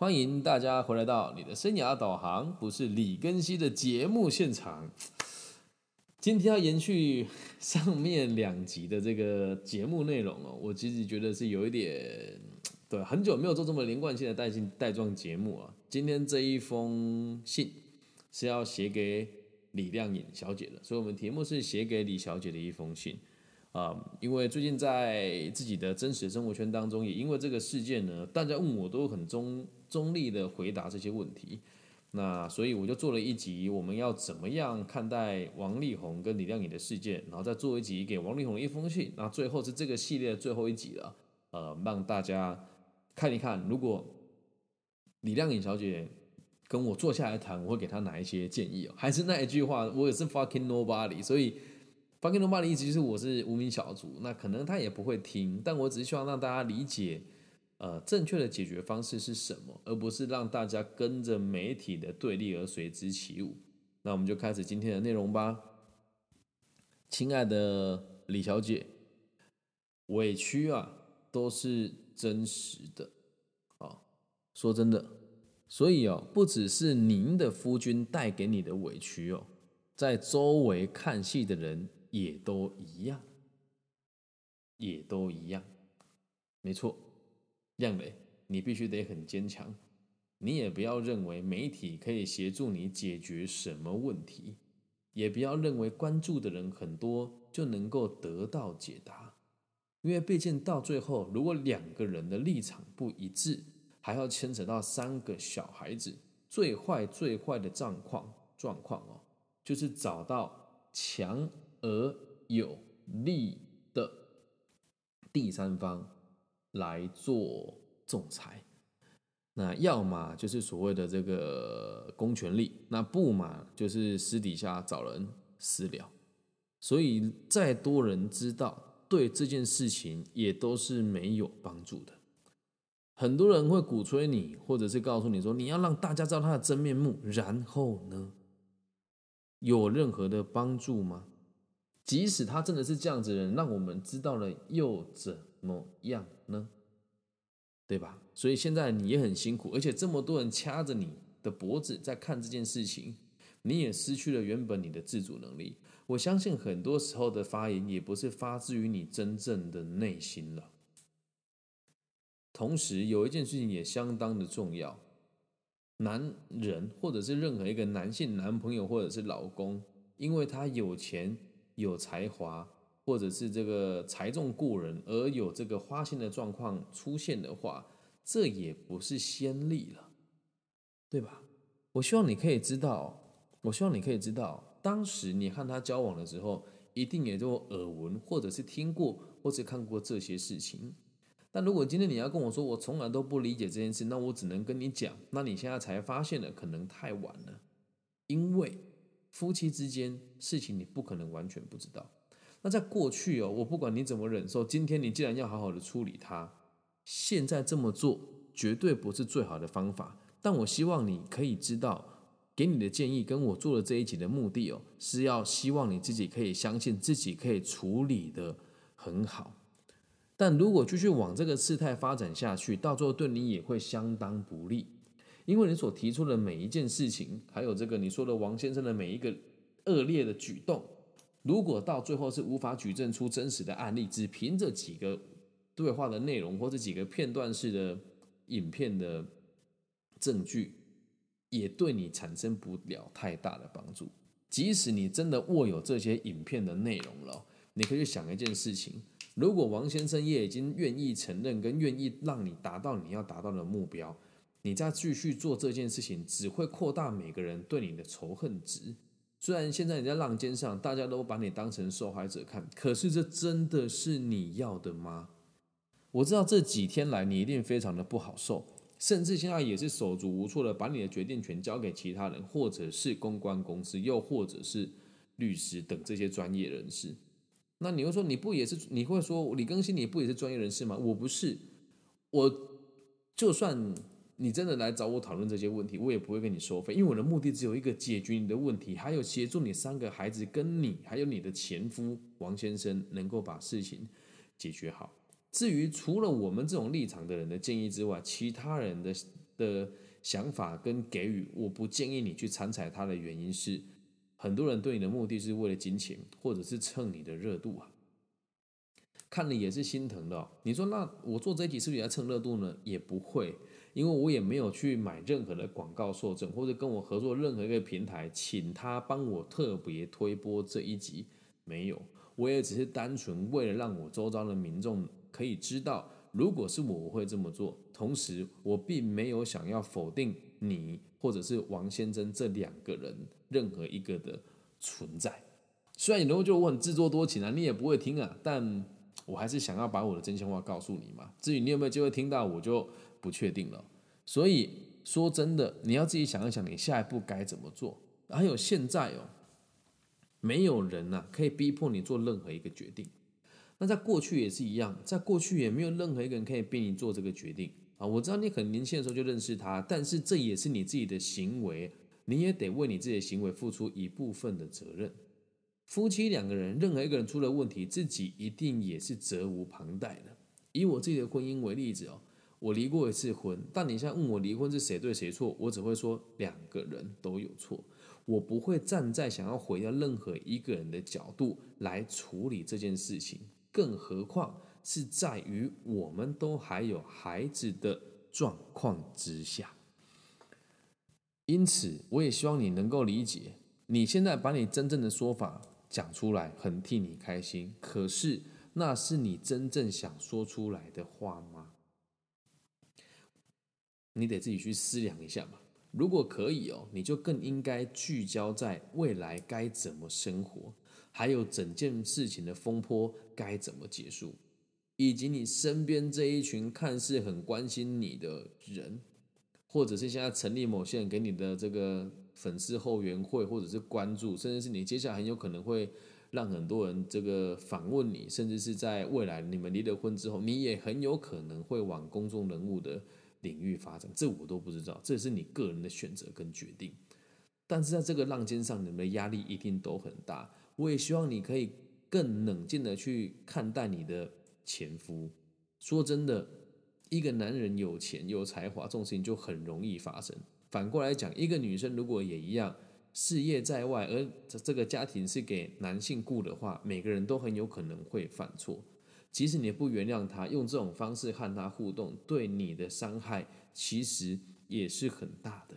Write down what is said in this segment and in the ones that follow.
欢迎大家回来到你的生涯导航，不是李根熙的节目现场。今天要延续上面两集的这个节目内容哦，我其实觉得是有一点，对，很久没有做这么连贯性的带信带状节目啊。今天这一封信是要写给李靓颖小姐的，所以我们题目是写给李小姐的一封信。啊，因为最近在自己的真实生活圈当中，也因为这个事件呢，大家问我都很中中立的回答这些问题。那所以我就做了一集，我们要怎么样看待王力宏跟李亮颖的事件，然后再做一集给王力宏一封信。那最后是这个系列的最后一集了，呃，让大家看一看，如果李亮颖小姐跟我坐下来谈，我会给她哪一些建议哦？还是那一句话，我也是 fucking nobody，所以。发给罗马的意思就是我是无名小卒，那可能他也不会听，但我只是希望让大家理解，呃，正确的解决方式是什么，而不是让大家跟着媒体的对立而随之起舞。那我们就开始今天的内容吧。亲爱的李小姐，委屈啊都是真实的啊，说真的，所以哦，不只是您的夫君带给你的委屈哦，在周围看戏的人。也都一样，也都一样，没错，亮磊，你必须得很坚强，你也不要认为媒体可以协助你解决什么问题，也不要认为关注的人很多就能够得到解答，因为毕竟到最后，如果两个人的立场不一致，还要牵扯到三个小孩子，最坏最坏的状况状况哦，就是找到强。而有利的第三方来做仲裁，那要么就是所谓的这个公权力，那不嘛就是私底下找人私了。所以再多人知道，对这件事情也都是没有帮助的。很多人会鼓吹你，或者是告诉你说，你要让大家知道他的真面目，然后呢，有任何的帮助吗？即使他真的是这样子的人，让我们知道了又怎么样呢？对吧？所以现在你也很辛苦，而且这么多人掐着你的脖子在看这件事情，你也失去了原本你的自主能力。我相信很多时候的发言也不是发自于你真正的内心了。同时，有一件事情也相当的重要：男人或者是任何一个男性男朋友或者是老公，因为他有钱。有才华，或者是这个才重过人，而有这个花心的状况出现的话，这也不是先例了，对吧？我希望你可以知道，我希望你可以知道，当时你和他交往的时候，一定也都耳闻，或者是听过，或者看过这些事情。但如果今天你要跟我说，我从来都不理解这件事，那我只能跟你讲，那你现在才发现的，可能太晚了，因为。夫妻之间事情你不可能完全不知道。那在过去哦，我不管你怎么忍受，今天你既然要好好的处理它，现在这么做绝对不是最好的方法。但我希望你可以知道，给你的建议跟我做的这一集的目的哦，是要希望你自己可以相信自己可以处理的很好。但如果继续往这个事态发展下去，到最后对你也会相当不利。因为你所提出的每一件事情，还有这个你说的王先生的每一个恶劣的举动，如果到最后是无法举证出真实的案例，只凭着几个对话的内容或者几个片段式的影片的证据，也对你产生不了太大的帮助。即使你真的握有这些影片的内容了，你可以想一件事情：如果王先生也已经愿意承认跟愿意让你达到你要达到的目标。你再继续做这件事情，只会扩大每个人对你的仇恨值。虽然现在你在浪尖上，大家都把你当成受害者看，可是这真的是你要的吗？我知道这几天来你一定非常的不好受，甚至现在也是手足无措的，把你的决定权交给其他人，或者是公关公司，又或者是律师等这些专业人士。那你会说，你不也是？你会说李更新，你不也是专业人士吗？我不是，我就算。你真的来找我讨论这些问题，我也不会跟你收费，因为我的目的只有一个：解决你的问题，还有协助你三个孩子跟你，还有你的前夫王先生能够把事情解决好。至于除了我们这种立场的人的建议之外，其他人的的想法跟给予，我不建议你去参采他的原因是，很多人对你的目的是为了金钱，或者是蹭你的热度啊。看了也是心疼的。你说那我做这一集是不是也要蹭热度呢？也不会，因为我也没有去买任何的广告受证，或者跟我合作任何一个平台，请他帮我特别推播这一集，没有。我也只是单纯为了让我周遭的民众可以知道，如果是我，我会这么做。同时，我并没有想要否定你或者是王先生这两个人任何一个的存在。虽然有人会觉得我很自作多情啊，你也不会听啊，但。我还是想要把我的真心话告诉你嘛，至于你有没有机会听到，我就不确定了。所以说真的，你要自己想一想，你下一步该怎么做。还有现在哦，没有人呐可以逼迫你做任何一个决定。那在过去也是一样，在过去也没有任何一个人可以逼你做这个决定啊。我知道你很年轻的时候就认识他，但是这也是你自己的行为，你也得为你自己的行为付出一部分的责任。夫妻两个人，任何一个人出了问题，自己一定也是责无旁贷的。以我自己的婚姻为例子哦，我离过一次婚，但你现在问我离婚是谁对谁错，我只会说两个人都有错，我不会站在想要毁掉任何一个人的角度来处理这件事情，更何况是在于我们都还有孩子的状况之下。因此，我也希望你能够理解，你现在把你真正的说法。讲出来很替你开心，可是那是你真正想说出来的话吗？你得自己去思量一下嘛。如果可以哦，你就更应该聚焦在未来该怎么生活，还有整件事情的风波该怎么结束，以及你身边这一群看似很关心你的人，或者是现在成立某些人给你的这个。粉丝后援会，或者是关注，甚至是你接下来很有可能会让很多人这个访问你，甚至是在未来你们离了婚之后，你也很有可能会往公众人物的领域发展。这我都不知道，这是你个人的选择跟决定。但是在这个浪尖上，你们的压力一定都很大。我也希望你可以更冷静的去看待你的前夫。说真的，一个男人有钱有才华，这种事情就很容易发生。反过来讲，一个女生如果也一样，事业在外，而这这个家庭是给男性顾的话，每个人都很有可能会犯错。即使你不原谅他，用这种方式和他互动，对你的伤害其实也是很大的。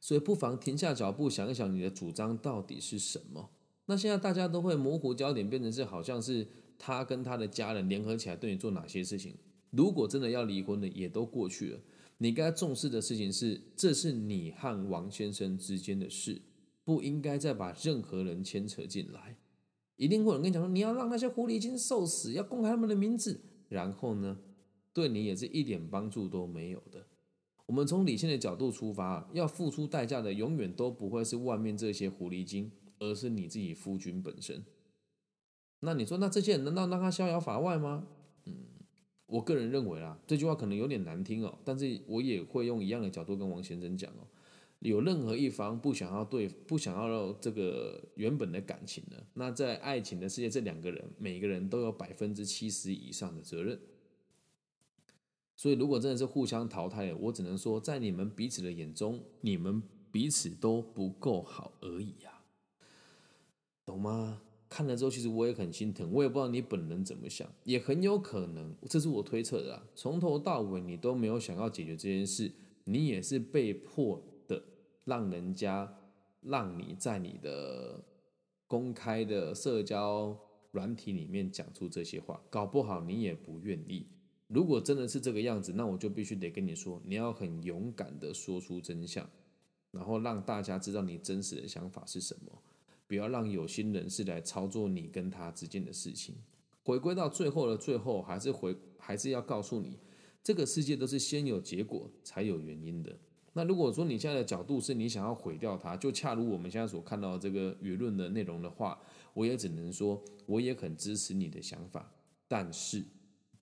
所以不妨停下脚步，想一想你的主张到底是什么。那现在大家都会模糊焦点，变成是好像是他跟他的家人联合起来对你做哪些事情。如果真的要离婚的，也都过去了。你该重视的事情是，这是你和王先生之间的事，不应该再把任何人牵扯进来。一定会有人跟你讲说，你要让那些狐狸精受死，要公开他们的名字，然后呢，对你也是一点帮助都没有的。我们从理性的角度出发，要付出代价的永远都不会是外面这些狐狸精，而是你自己夫君本身。那你说，那这些人难道让他逍遥法外吗？嗯。我个人认为啊，这句话可能有点难听哦，但是我也会用一样的角度跟王先生讲哦。有任何一方不想要对不想要这个原本的感情呢，那在爱情的世界，这两个人每个人都有百分之七十以上的责任。所以如果真的是互相淘汰，我只能说，在你们彼此的眼中，你们彼此都不够好而已呀，懂吗？看了之后，其实我也很心疼，我也不知道你本人怎么想，也很有可能，这是我推测的啊。从头到尾你都没有想要解决这件事，你也是被迫的，让人家让你在你的公开的社交软体里面讲出这些话，搞不好你也不愿意。如果真的是这个样子，那我就必须得跟你说，你要很勇敢的说出真相，然后让大家知道你真实的想法是什么。不要让有心人士来操作你跟他之间的事情。回归到最后的最后，还是回还是要告诉你，这个世界都是先有结果才有原因的。那如果说你现在的角度是你想要毁掉它，就恰如我们现在所看到这个舆论的内容的话，我也只能说，我也很支持你的想法。但是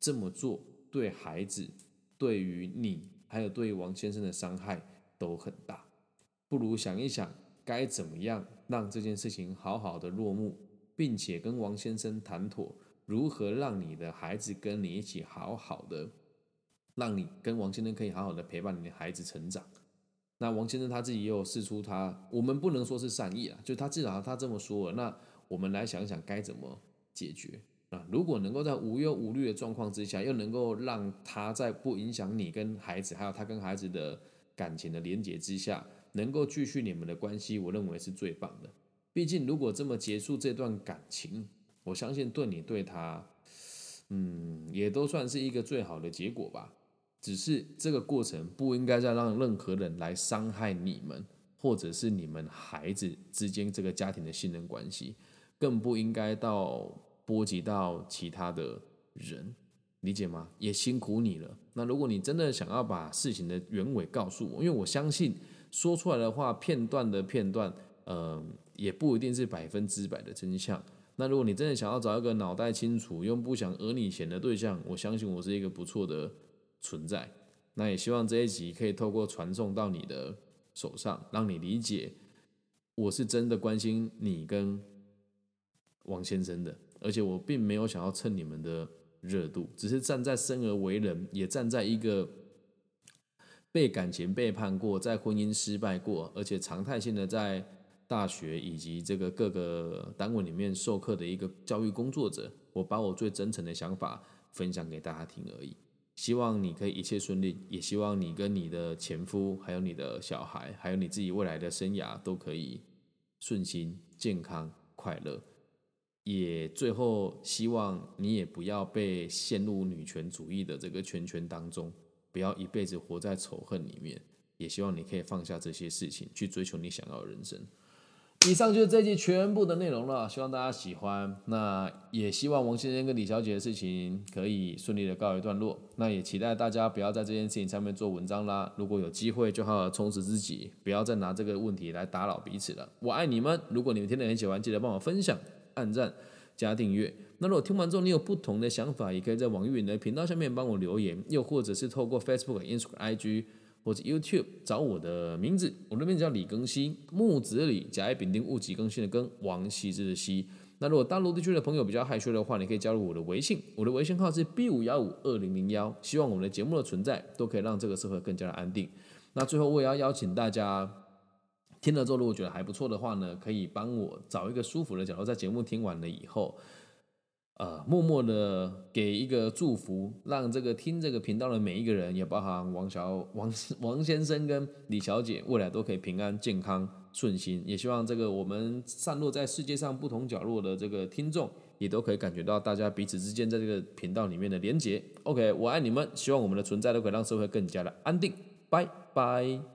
这么做对孩子、对于你，还有对于王先生的伤害都很大。不如想一想。该怎么样让这件事情好好的落幕，并且跟王先生谈妥，如何让你的孩子跟你一起好好的让你跟王先生可以好好的陪伴你的孩子成长。那王先生他自己也有试出他，我们不能说是善意啊，就他至少他这么说了。那我们来想想该怎么解决啊？如果能够在无忧无虑的状况之下，又能够让他在不影响你跟孩子，还有他跟孩子的感情的连结之下，能够继续你们的关系，我认为是最棒的。毕竟如果这么结束这段感情，我相信对你对他，嗯，也都算是一个最好的结果吧。只是这个过程不应该再让任何人来伤害你们，或者是你们孩子之间这个家庭的信任关系，更不应该到波及到其他的人，理解吗？也辛苦你了。那如果你真的想要把事情的原委告诉我，因为我相信说出来的话片段的片段，嗯，也不一定是百分之百的真相。那如果你真的想要找一个脑袋清楚又不想讹你钱的对象，我相信我是一个不错的。存在，那也希望这一集可以透过传送到你的手上，让你理解我是真的关心你跟王先生的，而且我并没有想要蹭你们的热度，只是站在生而为人，也站在一个被感情背叛过，在婚姻失败过，而且常态性的在大学以及这个各个单位里面授课的一个教育工作者，我把我最真诚的想法分享给大家听而已。希望你可以一切顺利，也希望你跟你的前夫，还有你的小孩，还有你自己未来的生涯都可以顺心、健康、快乐。也最后希望你也不要被陷入女权主义的这个圈圈当中，不要一辈子活在仇恨里面。也希望你可以放下这些事情，去追求你想要的人生。以上就是这期全部的内容了，希望大家喜欢。那也希望王先生跟李小姐的事情可以顺利的告一段落。那也期待大家不要在这件事情上面做文章啦。如果有机会，就好好充实自己，不要再拿这个问题来打扰彼此了。我爱你们！如果你们听得很喜欢，记得帮我分享、按赞、加订阅。那如果听完之后你有不同的想法，也可以在网易云的频道下面帮我留言，又或者是透过 Facebook、Instagram、IG。或者 YouTube 找我的名字，我的名字叫李更新，木子李，甲乙丙丁戊己更新的更，王羲之的羲。那如果大陆地区的朋友比较害羞的话，你可以加入我的微信，我的微信号是 B 五幺五二零零幺。希望我们的节目的存在都可以让这个社会更加的安定。那最后我也要邀请大家，听了之后如果觉得还不错的话呢，可以帮我找一个舒服的角落，在节目听完了以后。呃，默默的给一个祝福，让这个听这个频道的每一个人，也包含王小 王王先生跟李小姐，未来都可以平安、健康、顺心。也希望这个我们散落在世界上不同角落的这个听众，也都可以感觉到大家彼此之间在这个频道里面的连结。OK，我爱你们，希望我们的存在都可以让社会更加的安定。拜拜。